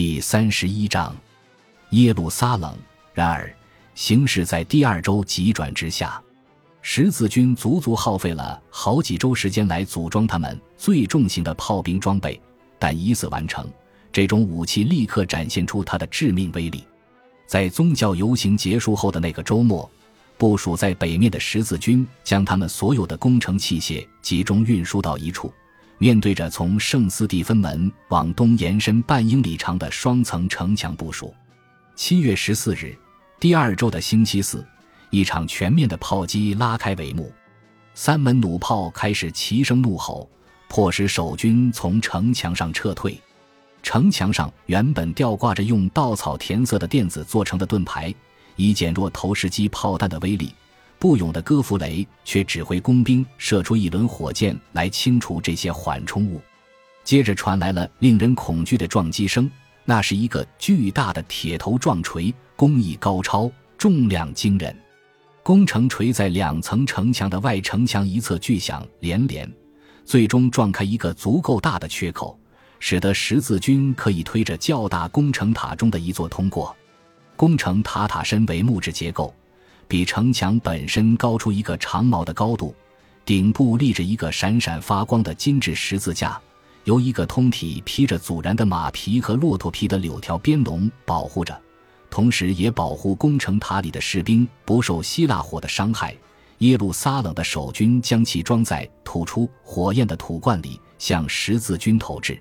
第三十一章，耶路撒冷。然而，形势在第二周急转直下，十字军足足耗费了好几周时间来组装他们最重型的炮兵装备，但一次完成，这种武器立刻展现出它的致命威力。在宗教游行结束后的那个周末，部署在北面的十字军将他们所有的工程器械集中运输到一处。面对着从圣斯蒂芬门往东延伸半英里长的双层城墙部署，七月十四日，第二周的星期四，一场全面的炮击拉开帷幕。三门弩炮开始齐声怒吼，迫使守军从城墙上撤退。城墙上原本吊挂着用稻草填色的垫子做成的盾牌，以减弱投石机炮弹的威力。不勇的戈弗雷却指挥工兵射出一轮火箭来清除这些缓冲物，接着传来了令人恐惧的撞击声。那是一个巨大的铁头撞锤，工艺高超，重量惊人。工程锤在两层城墙的外城墙一侧巨响连连，最终撞开一个足够大的缺口，使得十字军可以推着较大工程塔中的一座通过。工程塔塔身为木质结构。比城墙本身高出一个长矛的高度，顶部立着一个闪闪发光的金质十字架，由一个通体披着阻燃的马皮和骆驼皮的柳条边笼保护着，同时也保护工程塔里的士兵不受希腊火的伤害。耶路撒冷的守军将其装在吐出火焰的土罐里，向十字军投掷。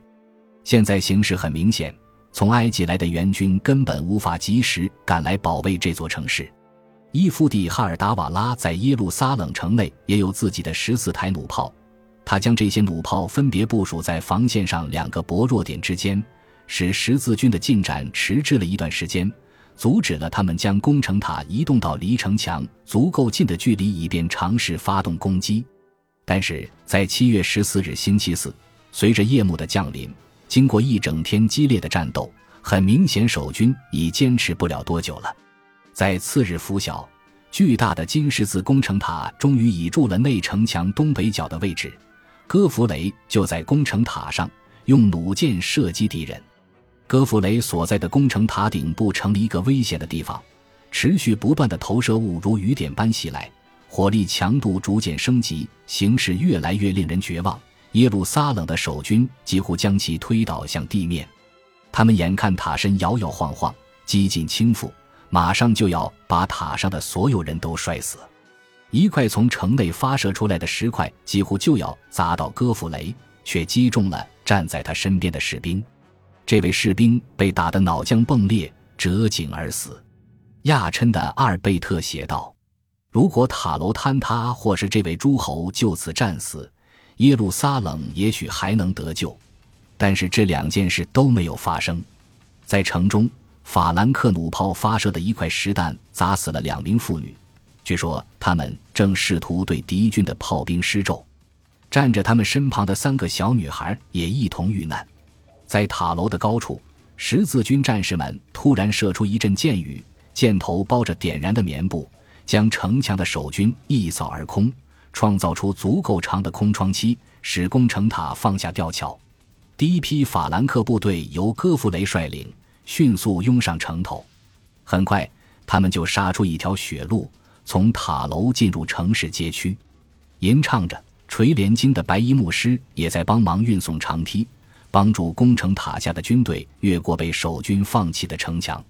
现在形势很明显，从埃及来的援军根本无法及时赶来保卫这座城市。伊夫蒂哈尔达瓦拉在耶路撒冷城内也有自己的十四台弩炮，他将这些弩炮分别部署在防线上两个薄弱点之间，使十字军的进展迟滞了一段时间，阻止了他们将攻城塔移动到离城墙足够近的距离，以便尝试发动攻击。但是在七月十四日星期四，随着夜幕的降临，经过一整天激烈的战斗，很明显守军已坚持不了多久了。在次日拂晓，巨大的金十字工程塔终于倚住了内城墙东北角的位置。戈弗雷就在工程塔上用弩箭射击敌人。戈弗雷所在的工程塔顶部成了一个危险的地方，持续不断的投射物如雨点般袭来，火力强度逐渐升级，形势越来越令人绝望。耶路撒冷的守军几乎将其推倒向地面，他们眼看塔身摇摇晃晃，几近倾覆。马上就要把塔上的所有人都摔死。一块从城内发射出来的石块几乎就要砸到戈弗雷，却击中了站在他身边的士兵。这位士兵被打得脑浆迸裂，折颈而死。亚琛的阿尔贝特写道：“如果塔楼坍塌，或是这位诸侯就此战死，耶路撒冷也许还能得救。但是这两件事都没有发生，在城中。”法兰克弩炮发射的一块石弹砸死了两名妇女，据说他们正试图对敌军的炮兵施咒。站着他们身旁的三个小女孩也一同遇难。在塔楼的高处，十字军战士们突然射出一阵箭雨，箭头包着点燃的棉布，将城墙的守军一扫而空，创造出足够长的空窗期，使工程塔放下吊桥。第一批法兰克部队由戈弗雷率领。迅速拥上城头，很快，他们就杀出一条血路，从塔楼进入城市街区。吟唱着垂帘经的白衣牧师也在帮忙运送长梯，帮助攻城塔下的军队越过被守军放弃的城墙。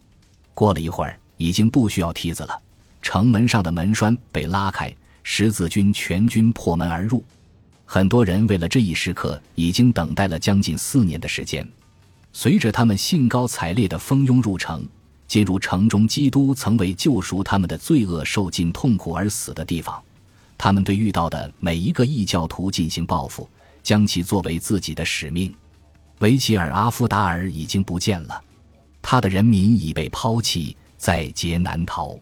过了一会儿，已经不需要梯子了，城门上的门栓被拉开，十字军全军破门而入。很多人为了这一时刻，已经等待了将近四年的时间。随着他们兴高采烈地蜂拥入城，进入城中基督曾为救赎他们的罪恶受尽痛苦而死的地方，他们对遇到的每一个异教徒进行报复，将其作为自己的使命。维齐尔阿夫达尔已经不见了，他的人民已被抛弃，在劫难逃。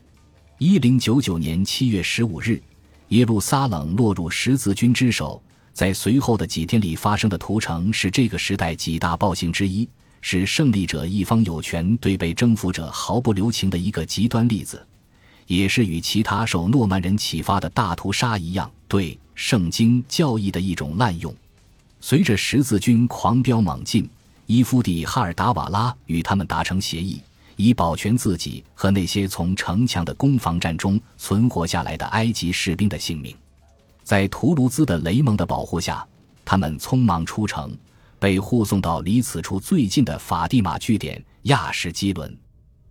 一零九九年七月十五日，耶路撒冷落入十字军之手。在随后的几天里发生的屠城是这个时代几大暴行之一。是胜利者一方有权对被征服者毫不留情的一个极端例子，也是与其他受诺曼人启发的大屠杀一样，对圣经教义的一种滥用。随着十字军狂飙猛进，伊夫蒂哈尔达瓦拉与他们达成协议，以保全自己和那些从城墙的攻防战中存活下来的埃及士兵的性命。在图卢兹的雷蒙的保护下，他们匆忙出城，被护送到离此处最近的法蒂玛据点亚什基伦。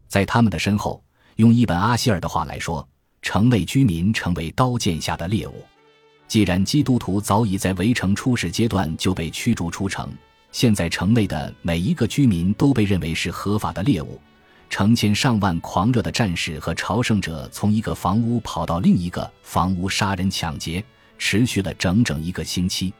在他们的身后，用一本阿希尔的话来说，城内居民成为刀剑下的猎物。既然基督徒早已在围城初始阶段就被驱逐出城，现在城内的每一个居民都被认为是合法的猎物。成千上万狂热的战士和朝圣者从一个房屋跑到另一个房屋杀人抢劫。持续了整整一个星期，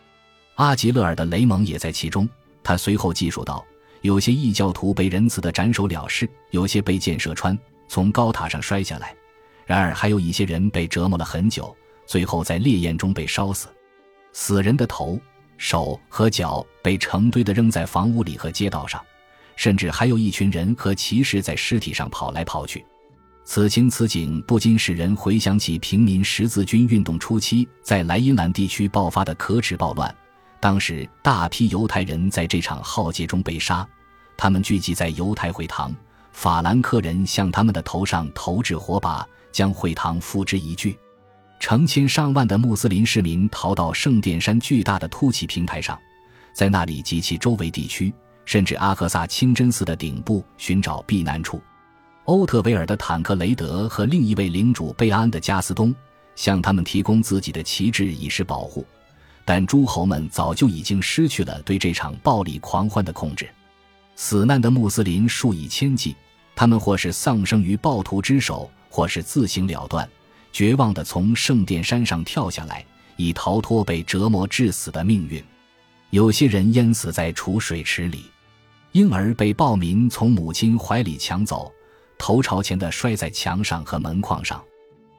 阿吉勒尔的雷蒙也在其中。他随后记述道：“有些异教徒被仁慈的斩首了事，有些被箭射穿，从高塔上摔下来；然而还有一些人被折磨了很久，最后在烈焰中被烧死。死人的头、手和脚被成堆的扔在房屋里和街道上，甚至还有一群人和骑士在尸体上跑来跑去。”此情此景不禁使人回想起平民十字军运动初期在莱茵兰地区爆发的可耻暴乱。当时，大批犹太人在这场浩劫中被杀，他们聚集在犹太会堂，法兰克人向他们的头上投掷火把，将会堂付之一炬。成千上万的穆斯林市民逃到圣殿山巨大的凸起平台上，在那里及其周围地区，甚至阿克萨清真寺的顶部寻找避难处。欧特维尔的坦克雷德和另一位领主贝安的加斯东向他们提供自己的旗帜以示保护，但诸侯们早就已经失去了对这场暴力狂欢的控制。死难的穆斯林数以千计，他们或是丧生于暴徒之手，或是自行了断，绝望地从圣殿山上跳下来，以逃脱被折磨致死的命运。有些人淹死在储水池里，婴儿被暴民从母亲怀里抢走。头朝前的摔在墙上和门框上，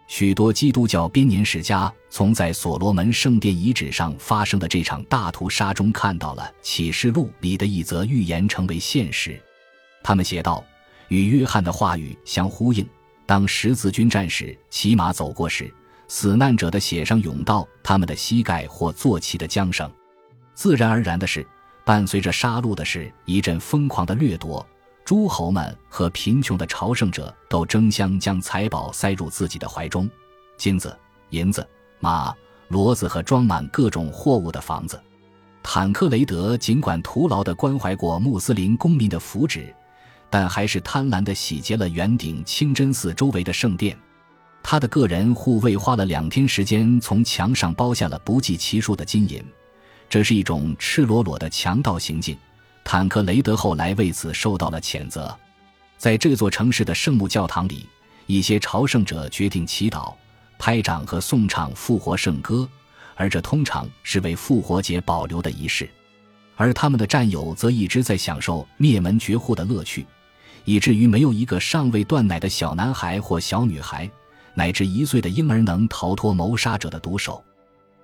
许多基督教编年史家从在所罗门圣殿遗址上发生的这场大屠杀中看到了《启示录》里的一则预言成为现实。他们写道：“与约翰的话语相呼应，当十字军战士骑马走过时，死难者的血上涌到他们的膝盖或坐骑的缰绳。自然而然的是，伴随着杀戮的是一阵疯狂的掠夺。”诸侯们和贫穷的朝圣者都争相将财宝塞入自己的怀中，金子、银子、马、骡子和装满各种货物的房子。坦克雷德尽管徒劳地关怀过穆斯林公民的福祉，但还是贪婪地洗劫了圆顶清真寺周围的圣殿。他的个人护卫花了两天时间，从墙上剥下了不计其数的金银，这是一种赤裸裸的强盗行径。坦克雷德后来为此受到了谴责，在这座城市的圣母教堂里，一些朝圣者决定祈祷、拍掌和颂唱复活圣歌，而这通常是为复活节保留的仪式。而他们的战友则一直在享受灭门绝户的乐趣，以至于没有一个尚未断奶的小男孩或小女孩，乃至一岁的婴儿能逃脱谋杀者的毒手。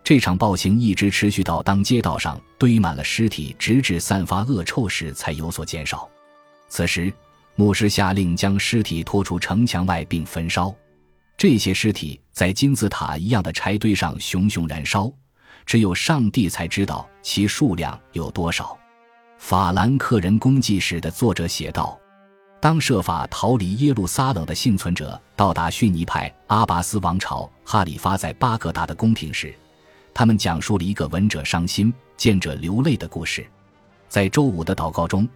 这场暴行一直持续到当街道上堆满了尸体，直至散发恶臭时才有所减少。此时，牧师下令将尸体拖出城墙外并焚烧。这些尸体在金字塔一样的柴堆上熊熊燃烧，只有上帝才知道其数量有多少。法兰克人公祭史的作者写道：“当设法逃离耶路撒冷的幸存者到达逊尼派阿拔斯王朝哈里发在巴格达的宫廷时。”他们讲述了一个闻者伤心、见者流泪的故事。在周五的祷告中，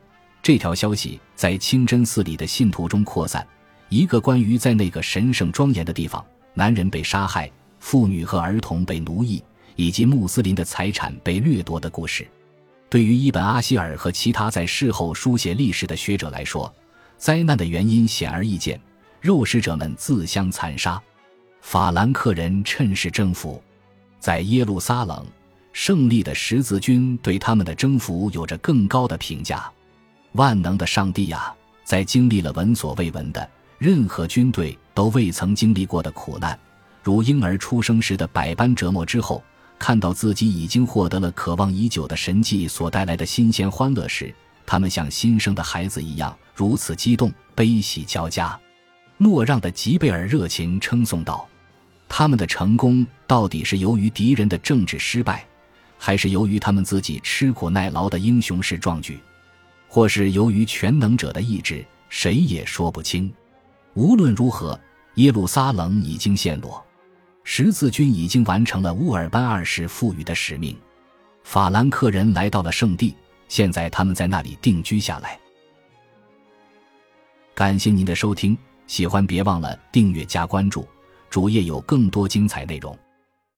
这条消息在清真寺里的信徒中扩散：一个关于在那个神圣庄严的地方，男人被杀害、妇女和儿童被奴役，以及穆斯林的财产被掠夺的故事。对于伊本·阿希尔和其他在事后书写历史的学者来说，灾难的原因显而易见：肉食者们自相残杀，法兰克人趁势征服。在耶路撒冷，胜利的十字军对他们的征服有着更高的评价。万能的上帝呀，在经历了闻所未闻的、任何军队都未曾经历过的苦难，如婴儿出生时的百般折磨之后，看到自己已经获得了渴望已久的神迹所带来的新鲜欢乐时，他们像新生的孩子一样如此激动，悲喜交加。诺让的吉贝尔热情称颂道。他们的成功到底是由于敌人的政治失败，还是由于他们自己吃苦耐劳的英雄式壮举？或是由于全能者的意志，谁也说不清。无论如何，耶路撒冷已经陷落，十字军已经完成了乌尔班二世赋予的使命。法兰克人来到了圣地，现在他们在那里定居下来。感谢您的收听，喜欢别忘了订阅加关注，主页有更多精彩内容。